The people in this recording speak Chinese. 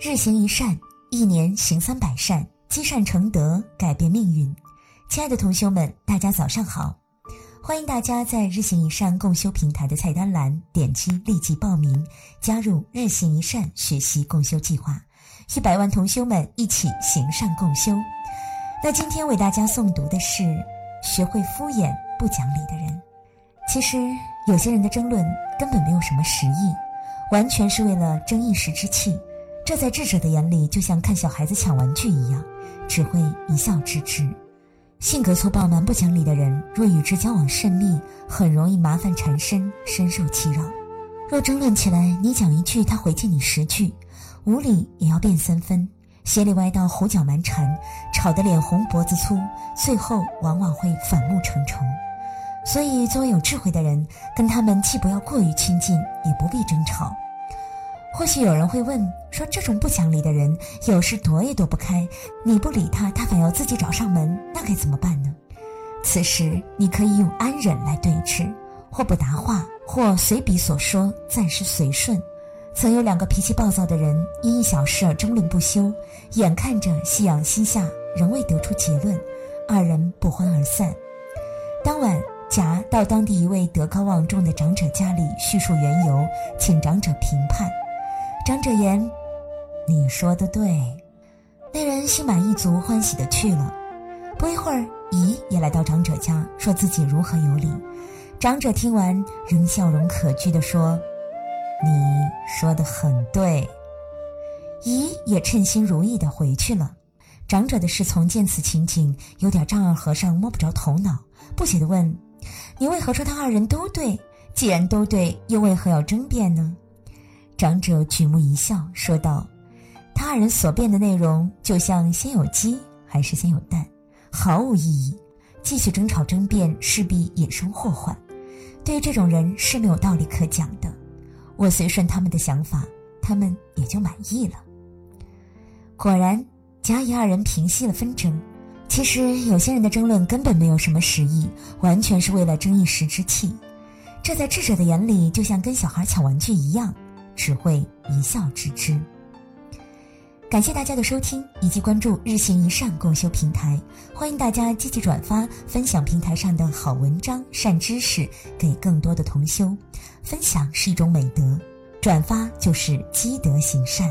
日行一善，一年行三百善，积善成德，改变命运。亲爱的同修们，大家早上好！欢迎大家在日行一善共修平台的菜单栏点击立即报名，加入日行一善学习共修计划，一百万同修们一起行善共修。那今天为大家诵读的是：学会敷衍不讲理的人。其实有些人的争论根本没有什么实意，完全是为了争一时之气。这在智者的眼里，就像看小孩子抢玩具一样，只会一笑置之。性格粗暴、蛮不讲理的人，若与之交往甚密，很容易麻烦缠身，深受其扰。若争论起来，你讲一句，他回敬你十句，无理也要辩三分，邪里歪道、胡搅蛮缠，吵得脸红脖子粗，最后往往会反目成仇。所以，作为有智慧的人，跟他们既不要过于亲近，也不必争吵。或许有人会问说：“这种不讲理的人，有事躲也躲不开，你不理他，他反要自己找上门，那该怎么办呢？”此时，你可以用安忍来对峙，或不答话，或随笔所说，暂时随顺。曾有两个脾气暴躁的人，因一小事而争论不休，眼看着夕阳西下，仍未得出结论，二人不欢而散。当晚，甲到当地一位德高望重的长者家里叙述缘由，请长者评判。长者言：“你说的对。”那人心满意足，欢喜的去了。不一会儿，姨也来到长者家，说自己如何有理。长者听完，仍笑容可掬的说：“你说的很对。”姨也称心如意的回去了。长者的侍从见此情景，有点丈二和尚摸不着头脑，不解的问：“你为何说他二人都对？既然都对，又为何要争辩呢？”长者举目一笑，说道：“他二人所辩的内容，就像先有鸡还是先有蛋，毫无意义。继续争吵争辩，势必引生祸患。对于这种人是没有道理可讲的。我随顺他们的想法，他们也就满意了。”果然，甲乙二人平息了纷争。其实，有些人的争论根本没有什么实意，完全是为了争一时之气。这在智者的眼里，就像跟小孩抢玩具一样。只会一笑置之。感谢大家的收听以及关注“日行一善共修平台”，欢迎大家积极转发分享平台上的好文章、善知识给更多的同修。分享是一种美德，转发就是积德行善。